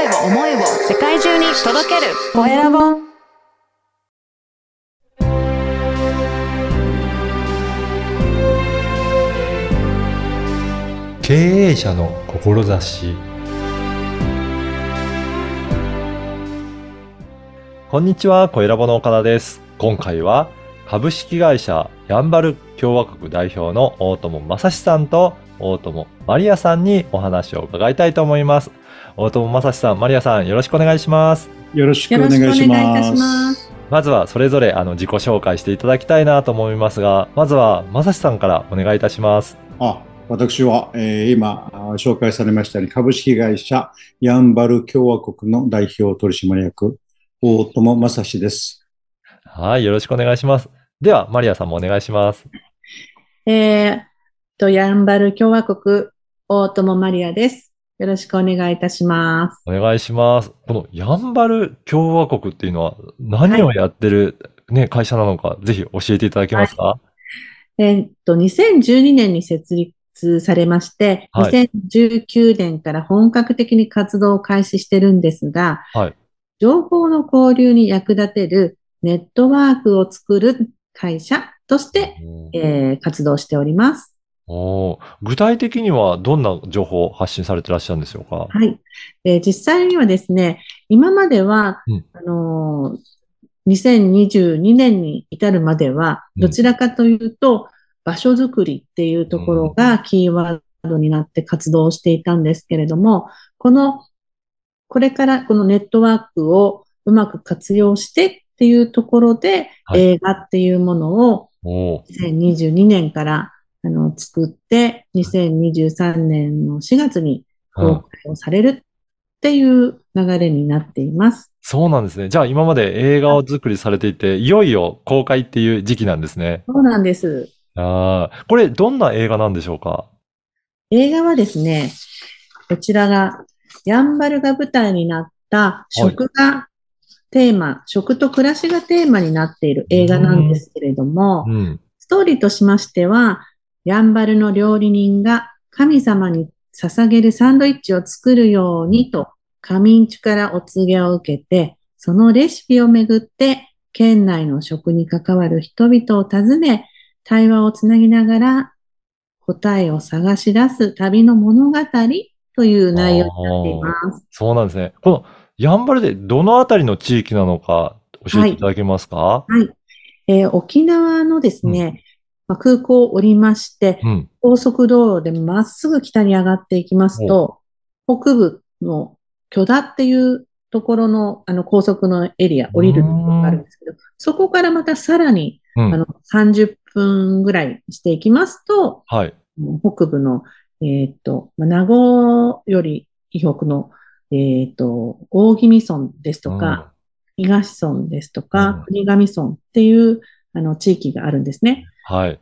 声を、思いを世界中に届けるコエラボ。経営者の志こんにちは、小ラボの岡田です。今回は株式会社ヤンバル共和国代表の大友正史さんと大友マリアさんにお話を伺いたいと思います。大友正史さん、マリアさん、よろしくお願いします。よろしくお願いします。まずはそれぞれあの自己紹介していただきたいなと思いますが、まずは正史さんからお願いいたします。あ私は、えー今あ紹介されましたように株式会社ヤンバル共和国の代表取締役大友正史です。はい、よろしくお願いします。では、マリアさんもお願いします。えー、と、ヤンバル共和国、大友マリアです。よろしくお願いいたします。お願いします。このヤンバル共和国っていうのは何をやってる、ね、会社なのか、ぜひ教えていただけますか、えーっと、2012年に設立されまして、はい2019年から本格的に活動を開始してるんですが、はい情報の交流に役立てるネットワークを作る会社として、えー活動しております。おー。具体的にはどんな情報を発信されてらっしゃるんでしょうか？はい。えー実際にはですね、今までは、うん。あのー2022年に至るまでは、うん。どちらかというと、場所づくりっていうところがキーワードになって活動していたんですけれども、この、これからこのネットワークをうまく活用してっていうところで、はい。映画っていうものをおー。2022年からあの作って、2023年の4月にうん公開をされるっていう流れになっています。そうなんですね。じゃあ今まで映画を作りされていて、いよいよ公開っていう時期なんですね。そうなんです。ああ、これどんな映画なんでしょうか？映画はですね、こちらが、やんばるが舞台になった食がテーマ、食と暮らしがテーマになっている映画なんですけれども、うん。ストーリーとしましては、やんばるの料理人が神様に捧げるサンドイッチを作るようにと、仮眠中からお告げを受けて、そのレシピをめぐって、県内の食に関わる人々を訪ね、対話をつなぎながら、答えを探し出す旅の物語という内容になっています。そうなんですね。このヤンバルでどのあたりの地域なのか教えていただけますか、はい。えー沖縄のですね、まあ、空港を降りまして、うん。高速道路でまっすぐ北に上がっていきますと、北部の許田っていうところのあの高速のエリア、降りるところがあるんですけど、そこからまたさらにうん。あの30分ぐらいしていきますと、はい。北部の、えっと、まあ名護より以北の、えっと、大宜味村ですとか、東村ですとうんか、国頭村っていうあの地域があるんですね。うん。はい。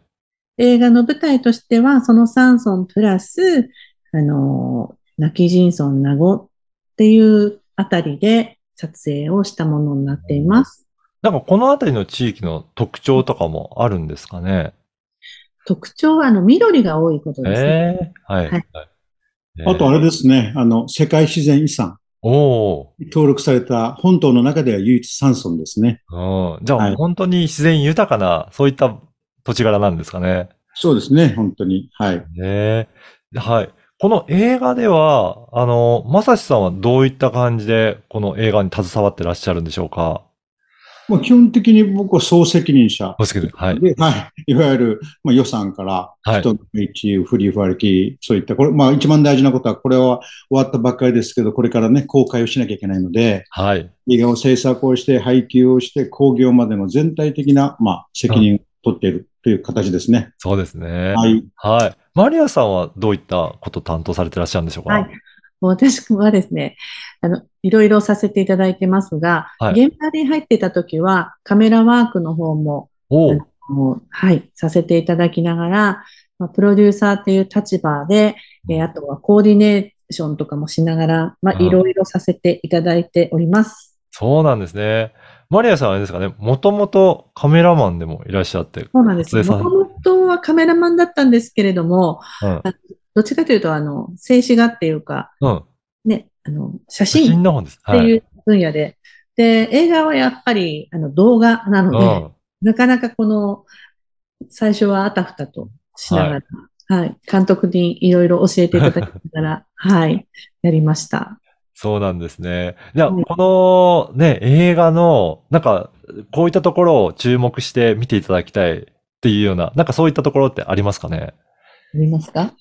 映画の舞台としては、その3村プラス、あの、泣き人村名護っていうあたりで撮影をしたものになっています。なんかこのあたりの地域の特徴とかもあるんですかね？特徴は、あの、緑が多いことですね。ええはい。はいはいあとあれですね、あの、世界自然遺産おお登録された本島の中では唯一3村ですね。ー。うん。じゃあ、はい本当に自然豊かな、そういった土地柄なんですかね。そうですね、本当に。はい。ねえ。はい。この映画では、あの、まさしさんはどういった感じで、この映画に携わってらっしゃるんでしょうか？まあ、基本的に僕は総責任者。はい。で、はい。いわゆる、まあ、予算から、はい人の道、振り歩き、そういった、これ、まあ、一番大事なことは、これは終わったばっかりですけど、これからね、公開をしなきゃいけないので、はい。映画を制作をして、配給をして、興行までの全体的な、まあ、責任を取っているという形ですね。そうですね。はい。はい。マリアさんはどういったことを担当されてらっしゃるんでしょうか？はい。もう私はですね、あの、いろいろさせていただいてますが、はい現場に入っていた時は、カメラワークの方も、はい、させていただきながら、まあ、プロデューサーっていう立場で、えーあとはコーディネーションとかもしながら、まあ、うんいろいろさせていただいております。そうなんですね。マリアさんはあれですかね、もともとカメラマンでもいらっしゃって。そうなんです。もともとはカメラマンだったんですけれども、うん。どっちかというと、あの、静止画っていうか、うん。ね、あの、写写真真の本です。っていう分野で、で、映画はやっぱり、あの、動画なので、うん。なかなかこの、最初はあたふたとしながら、はい、監督にいろいろ教えていただきながら、はい、やりました。そうなんですね。じゃあ、はいこのね、映画の、なんか、こういったところを注目して見ていただきたいっていうような、なんかそういったところってありますかね？ありますか？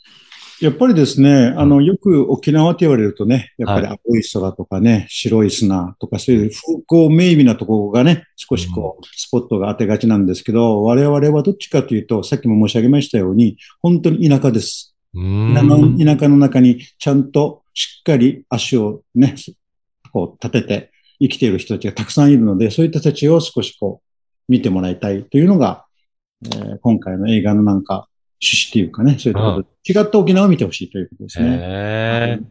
やっぱりですね、あの、よく沖縄って言われるとね、やっぱり青い空とかね、白い砂とかそういう風光明媚なところがね、少しこう、スポットが当てがちなんですけど、我々はどっちかというと、さっきも申し上げましたように、本当に田舎です。田舎の中にちゃんとしっかり足をね、こう立てて生きている人たちがたくさんいるので、そういった人たちを少しこう見てもらいたいというのが、えー今回の映画のなんか趣旨っていうかね、そういうところで、違った沖縄を見てほしいということですね。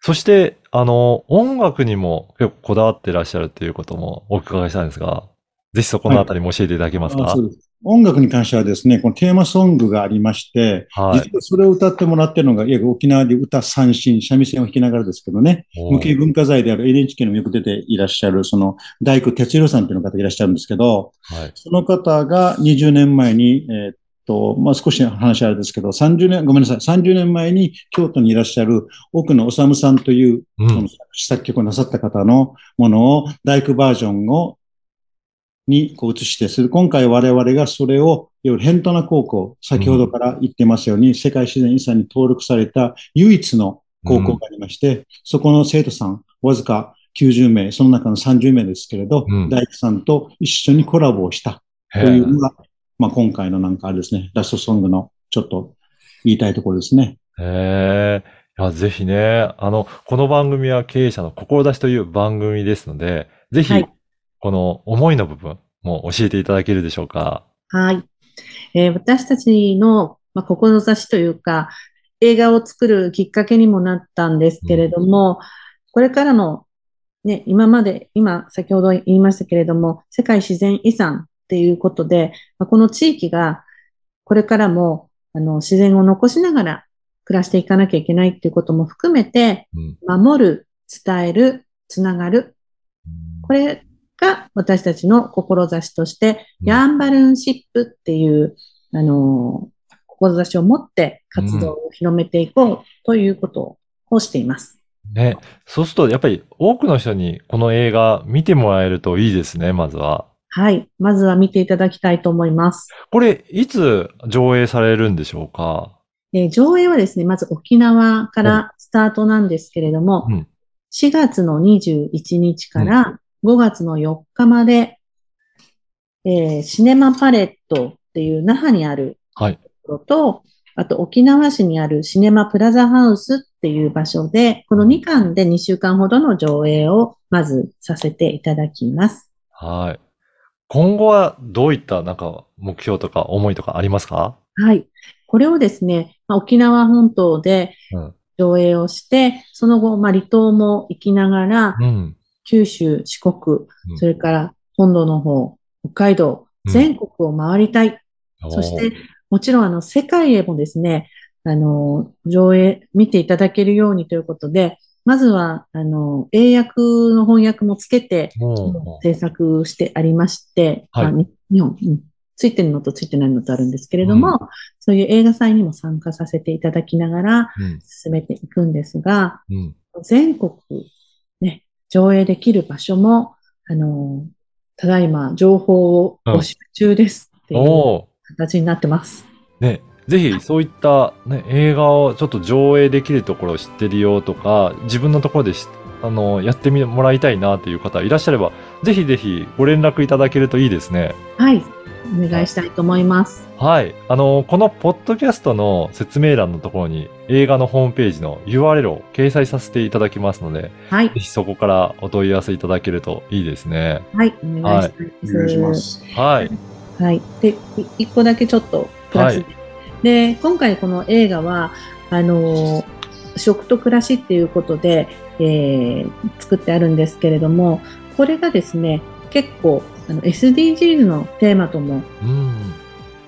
そして、あの、音楽にも結構こだわってらっしゃるっていうこともお伺いしたんですが、ぜひそこのあたりも教えていただけますか？あそうです音楽に関してはですね、このテーマソングがありまして、はい。実はそれを歌ってもらってるのが、いわゆる沖縄で歌三振、三味線を弾きながらですけどね、無形文化財である NHK にもよく出ていらっしゃる、その大工哲弘さんという方がいらっしゃるんですけど、はい。その方が20年前に、えーっと、まあ、少し話あれですけど、30年、ごめんなさい、30年前に京都にいらっしゃる奥野治さんという、うん。作曲をなさった方のものを、大工バージョンを、にこう移してする。今回我々がそれを、いわゆるヘントナ高校、先ほどから言ってますように、世界自然遺産に登録された唯一の高校がありまして、そこの生徒さん、わずか90名、その中の30名ですけれど、うん大工さんと一緒にコラボをしたへというのが、まあ、今回のなんかあれですね、ラストソングのちょっと言いたいところですね。え。へえ。いや、ぜひね、あの、この番組は経営者の志という番組ですので、ぜひはい、この思いの部分も教えていただけるでしょうか？はい。えー私たちの、まあ、志というか、映画を作るきっかけにもなったんですけれども、これからの、ね、今まで、今、先ほど言いましたけれども、世界自然遺産っていうことで、まあ、この地域が、これからも、あの、自然を残しながら暮らしていかなきゃいけないっていうことも含めて、うん。守る、伝える、つながる。これが私たちの志として、うんヤンバルーンシップっていう、あのー志を持って活動を広めていこうということをしています。ね。そうすると、やっぱり多くの人にこの映画見てもらえるといいですね、まずは。はい。まずは見ていただきたいと思います。これ、いつ上映されるんでしょうか？えー上映はですね、まず沖縄からスタートなんですけれども、うん4月の21日から5月の4日まで、えーシネマパレットっていう那覇にあるはい。ところと、あと沖縄市にあるシネマプラザハウスっていう場所で、この2館で2週間ほどの上映をまずさせていただきます。はい。今後はどういったなんか目標とか思いとかありますか？はい。これをですね、まあ沖縄本島でうん。上映をして、その後、まあ離島も行きながら、うん。九州、四国うん、それから本土の方、北海道、うん。全国を回りたい。そして、もちろんあの、世界へもですね、あの、上映、見ていただけるようにということで、まずは、あの、英訳の翻訳もつけて、制作してありまして、はい。日本、うん。ついてるのとついてないのとあるんですけれども、そういう映画祭にも参加させていただきながらうん。進めていくんですが、うん。全国、ね、上映できる場所も、あの、ただいま情報を募集中ですっていう形になってます。ね、ぜひそういった、ね、映画をちょっと上映できるところを知ってるよとか、自分のところでしあのやってみもらいたいなという方いらっしゃれば、ぜひぜひご連絡いただけるといいですね。はい。お願いしたいと思います。はい。あの、このポッドキャストの説明欄のところに映画のホームページの URL を掲載させていただきますので、はいぜ。ひそこからお問い合わせいただけるといいですね。はい。お願いしたいです。お願いします。はい。はい。で、い一個だけちょっとプラスで。はで、今回この映画は、あのー、食と暮らしっていうことで、えー作ってあるんですけれども、これがですね、結構、あの、SDGs のテーマともうん。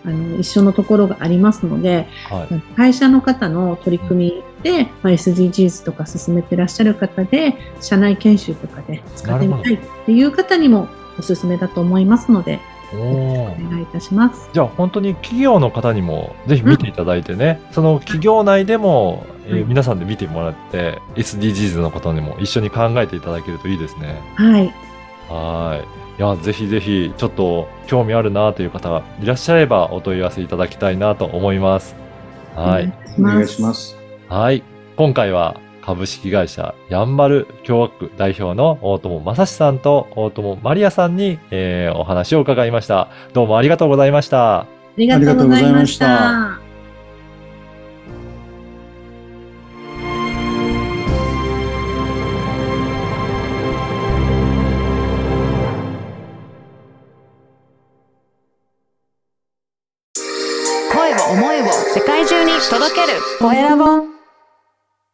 あの一緒のところがありますので、はい。会社の方の取り組みで、まあ、SDGs とか進めてらっしゃる方で、社内研修とかで使ってみたいっていう方にもおすすめだと思いますので、お願いいたします。じゃあ本当に企業の方にもぜひ見ていただいてね、その企業内でも、えーはい皆さんで見てもらって SDGs のことにも一緒に考えていただけるといいですね。はい。はい。いや、ぜひぜひ、ちょっと興味あるなという方がいらっしゃればお問い合わせいただきたいなと思います。はい。お願いします。はい。今回は株式会社ヤンバル共和国代表の大友正史さんと大友マリアさんに、えーお話を伺いました。どうもありがとうございました。ありがとうございました。